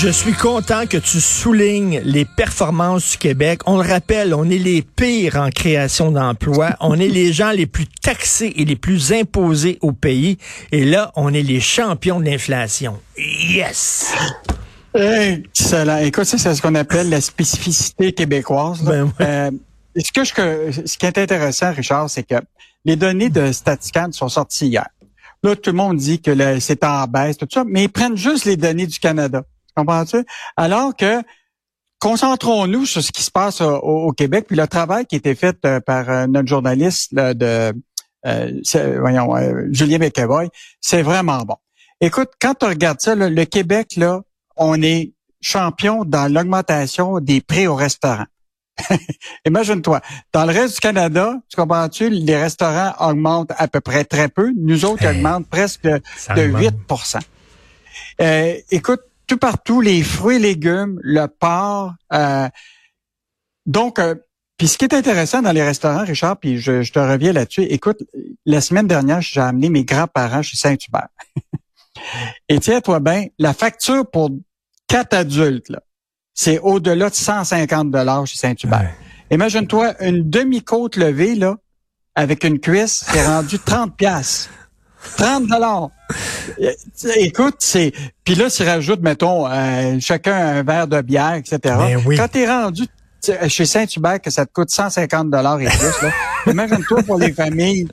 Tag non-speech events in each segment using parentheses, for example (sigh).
Je suis content que tu soulignes les performances du Québec. On le rappelle, on est les pires en création d'emplois. (laughs) on est les gens les plus taxés et les plus imposés au pays. Et là, on est les champions de l'inflation. Yes! Excellent. Écoute, ça, c'est ce qu'on appelle la spécificité québécoise. Ben ouais. Euh, ce, que je, ce qui est intéressant, Richard, c'est que les données de Statiscan sont sorties hier. Là, tout le monde dit que c'est en baisse, tout ça, mais ils prennent juste les données du Canada. Comprends-tu? Alors que concentrons-nous sur ce qui se passe au, au Québec, puis le travail qui a été fait euh, par euh, notre journaliste là, de euh, voyons, euh, Julien McEvoy, c'est vraiment bon. Écoute, quand tu regardes ça, là, le Québec, là, on est champion dans l'augmentation des prix au restaurant. (laughs) Imagine-toi, dans le reste du Canada, tu comprends-tu, les restaurants augmentent à peu près très peu. Nous autres, ils Hey. augmentent presque de augmente. 8 Euh, Écoute, tout partout, les fruits et légumes, le porc. euh, donc, euh, puis ce qui est intéressant dans les restaurants, Richard, puis je, je te reviens là-dessus. Écoute, la semaine dernière, j'ai amené mes grands-parents chez Saint-Hubert. (laughs) et tiens-toi bien, la facture pour quatre adultes, là, c'est au-delà de 150 dollars chez Saint-Hubert. Ouais. Imagine-toi une demi-côte levée, là, avec une cuisse, c'est rendu 30 piastres. 30 dollars. Écoute, c'est puis là, tu rajoutes, mettons, euh, chacun un verre de bière, etc. Ben oui. Quand t'es rendu sais, chez Saint-Hubert que ça te coûte 150 dollars et plus, là, (laughs) imagine-toi pour les familles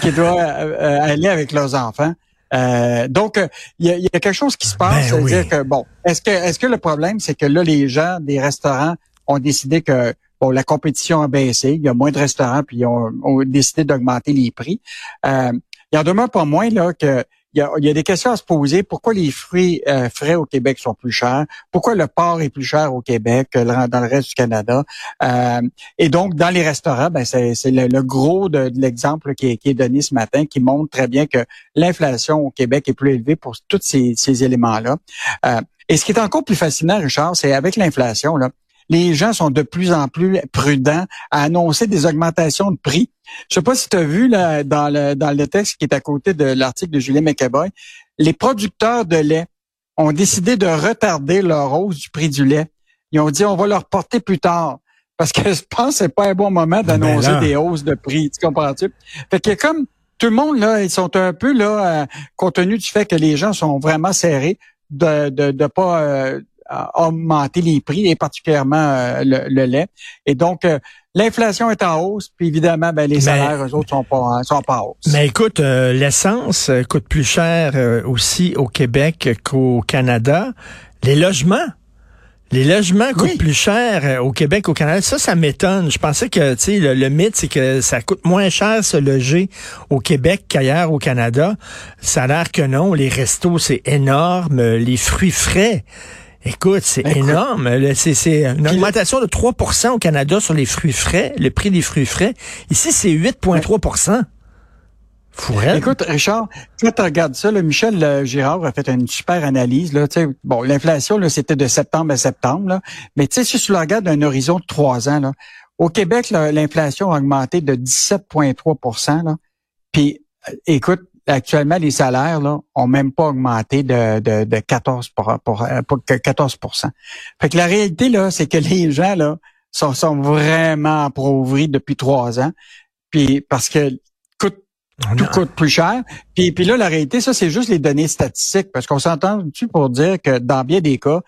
qui doivent euh, euh, aller avec leurs enfants. Euh, donc, euh, il y, a, il y a quelque chose qui se passe, Ben oui. c'est-à-dire que bon, est-ce que est-ce que le problème, c'est que là, les gens des restaurants ont décidé que bon, la compétition a baissé, il y a moins de restaurants, puis ils ont, ont décidé d'augmenter les prix. Euh, il en demeure pas moins là que il y, a, il y a des questions à se poser. Pourquoi les fruits euh, frais au Québec sont plus chers? Pourquoi le porc est plus cher au Québec que le- dans le reste du Canada? Euh, et donc, dans les restaurants, ben, c'est le, le gros de, de l'exemple qui est, qui est donné ce matin, qui montre très bien que l'inflation au Québec est plus élevée pour tous ces, ces éléments-là. Euh, et ce qui est encore plus fascinant, Richard, c'est avec l'inflation, là, les gens sont de plus en plus prudents à annoncer des augmentations de prix. Je sais pas si tu as vu là, dans, le, dans le texte qui est à côté de l'article de Julien McAvoy, les producteurs de lait ont décidé de retarder leur hausse du prix du lait. Ils ont dit on va le reporter plus tard. Parce que (laughs) je pense que c'est pas un bon moment d'annoncer des hausses de prix. Tu comprends-tu? Fait que comme tout le monde, là, ils sont un peu là, euh, compte tenu du fait que les gens sont vraiment serrés, de de, de pas euh, augmenter les prix, et particulièrement euh, le, le lait. Et donc, euh, l'inflation est en hausse, puis évidemment, ben, les Mais- salaires, eux autres, sont pas, sont pas en hausse. Mais écoute, euh, l'essence coûte plus cher euh, aussi au Québec qu'au Canada. Les logements. Les logements coûtent Oui. plus cher euh, au Québec qu'au Canada. Ça, ça m'étonne. Je pensais que, tu sais, le, le mythe, c'est que ça coûte moins cher se loger au Québec qu'ailleurs au Canada. Ça a l'air que non. Les restos, c'est énorme. Les fruits frais. Écoute, c'est énorme. C'est une Puis augmentation de 3% au Canada sur les fruits frais, le prix des fruits frais. Ici, c'est 8,3% Fourette. Écoute, Richard, quand tu regardes ça, là, Michel euh, Girard a fait une super analyse. Là, bon, l'inflation, là, c'était de septembre à septembre, là, mais tu sais, si tu le regardes d'un horizon de trois ans, là, au Québec, l'inflation a augmenté de 17,3% là. Puis, euh, écoute, actuellement, les salaires là, ont même pas augmenté de, de, de 14 pour, pour, pour que 14% Fait que la réalité, là, c'est que les gens là sont, sont vraiment appauvris depuis trois ans. Puis parce que coûte tout coûte plus cher. Puis, puis là, la réalité, ça, c'est juste les données statistiques, parce qu'on s'entend-tu pour dire que dans bien des cas,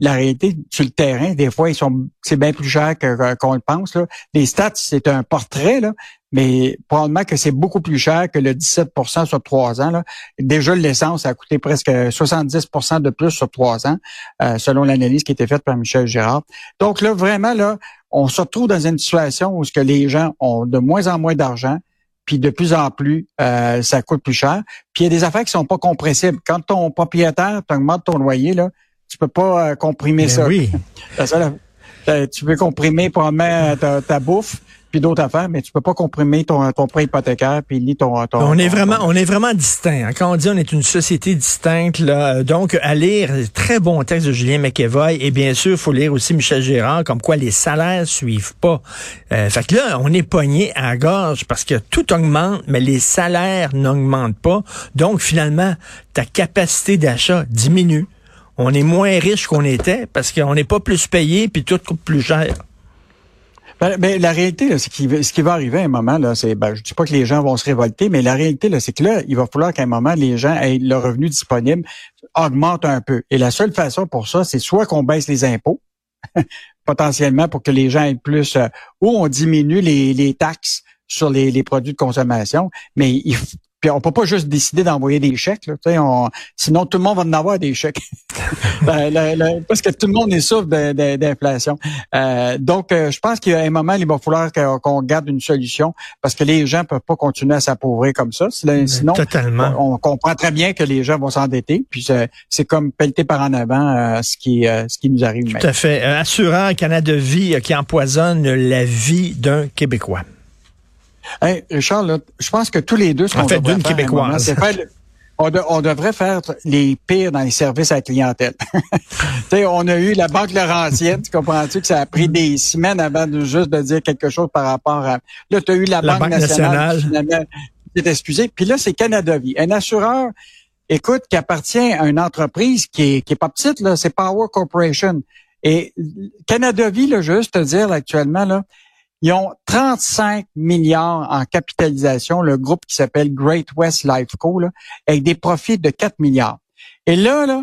la réalité sur le terrain, des fois, ils sont c'est bien plus cher que- qu'on le pense. Là. Les stats, c'est un portrait, là, mais probablement que c'est beaucoup plus cher que le 17% sur trois ans. Là. Déjà, l'essence a coûté presque 70% de plus sur trois ans, euh, selon l'analyse qui a été faite par Michel Girard. Donc là, vraiment, là, on se retrouve dans une situation où ce que les gens ont de moins en moins d'argent, puis de plus en plus, euh, ça coûte plus cher. Puis il y a des affaires qui sont pas compressibles. Quand ton propriétaire t'augmente ton loyer, là, tu peux pas euh, comprimer Ben ça. oui. (laughs) Ça, là. Euh, tu peux comprimer probablement ta, ta bouffe puis d'autres affaires, mais tu peux pas comprimer ton, ton prêt hypothécaire puis ni ton, ton on est vraiment on est vraiment distinct. hein. Quand on dit on est une société distincte là, donc à lire très bon texte de Julien McEvoy et bien sûr faut lire aussi Michel Gérard comme quoi les salaires suivent pas. Euh, fait que là on est pogné à la gorge parce que tout augmente mais les salaires n'augmentent pas. Donc finalement ta capacité d'achat diminue. On est moins riche qu'on était parce qu'on n'est pas plus payé puis tout coûte plus cher. Ben, ben, la réalité, là, c'est ce qui va arriver à un moment, là, c'est, ben, je dis pas que les gens vont se révolter, mais la réalité, là, c'est que là, il va falloir qu'à un moment, les gens aient le revenu disponible augmente un peu. Et la seule façon pour ça, c'est soit qu'on baisse les impôts, (laughs) potentiellement pour que les gens aient plus, euh, ou on diminue les, les taxes sur les, les produits de consommation, mais il, puis on peut pas juste décider d'envoyer des chèques, là, tu sais, on, sinon tout le monde va en avoir des chèques. (laughs) Ben, le- le- parce que tout le monde est souffre d'inflation. Euh, donc, euh, je pense qu'à un moment, il va falloir qu'on garde une solution parce que les gens peuvent pas continuer à s'appauvrir comme ça. Sinon, Totalement. on, comprend très bien que les gens vont s'endetter. Puis c'est- comme pelleter par en avant euh, ce qui euh, ce qui nous arrive. Tout à fait. Euh, assureur Canada Vie euh, qui empoisonne la vie d'un Québécois. Hey, Richard, là, je pense que tous les deux, ce En fait, d'une Québécoise. moment, faire on, de- on devrait faire les pires dans les services à la clientèle. (laughs) tu sais, on a eu la Banque Laurentienne, tu comprends-tu que ça a pris des semaines avant de juste de dire quelque chose par rapport à... Là, tu as eu la, La Banque, Banque nationale, nationale. qui s'est excusée. Puis là, c'est Canada Vie. Un assureur, écoute, qui appartient à une entreprise qui est, qui est pas petite, là, c'est Power Corporation. Et Canada Vie, là, juste te dire, là, actuellement, là, ils ont 35 milliards en capitalisation, le groupe qui s'appelle Great West Lifeco, là, avec des profits de 4 milliards. Et là, là,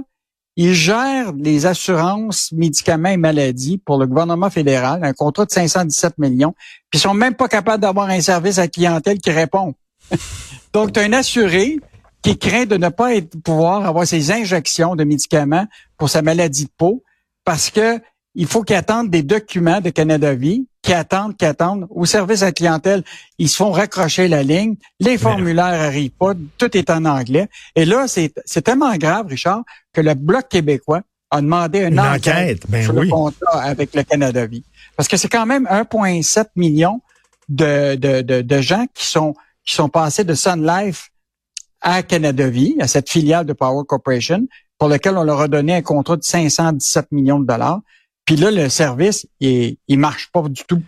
ils gèrent les assurances, médicaments et maladies pour le gouvernement fédéral, un contrat de 517 millions, puis ils sont même pas capables d'avoir un service à clientèle qui répond. (laughs) Donc, tu as un assuré qui craint de ne pas pouvoir avoir ses injections de médicaments pour sa maladie de peau parce que il faut qu'ils attendent des documents de Canada Vie, qui attendent, qui attendent. Au service à la clientèle, ils se font raccrocher la ligne, les formulaires arrivent pas, tout est en anglais. Et là, c'est c'est tellement grave, Richard, que le Bloc québécois a demandé une, Une enquête, enquête, ben sur oui. le contrat avec le Canada Vie. Parce que c'est quand même 1,7 million de, de, de, de gens qui sont qui sont passés de Sun Life à Canada Vie, à cette filiale de Power Corporation, pour lequel on leur a donné un contrat de 517 millions de dollars. Puis là, le service, il, il marche pas du tout.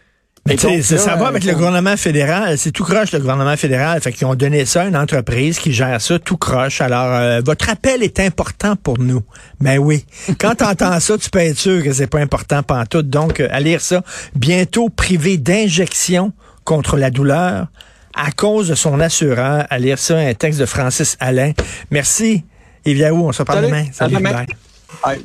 Mais tu sais, donc, ça, là, ça va euh, avec le gouvernement fédéral. C'est tout croche, le gouvernement fédéral. Fait qu'ils ont donné ça à une entreprise qui gère ça tout croche. Alors, euh, votre appel est important pour nous. Ben oui. Quand (laughs) tu entends ça, tu peux être sûr que c'est pas important pantoute. Donc, euh, à lire ça. Bientôt privé d'injection contre la douleur à cause de son assureur. À lire ça, un texte de Francis Alain. Merci. Yves Yaou, on se reparle Salut. demain. Bye. Bye.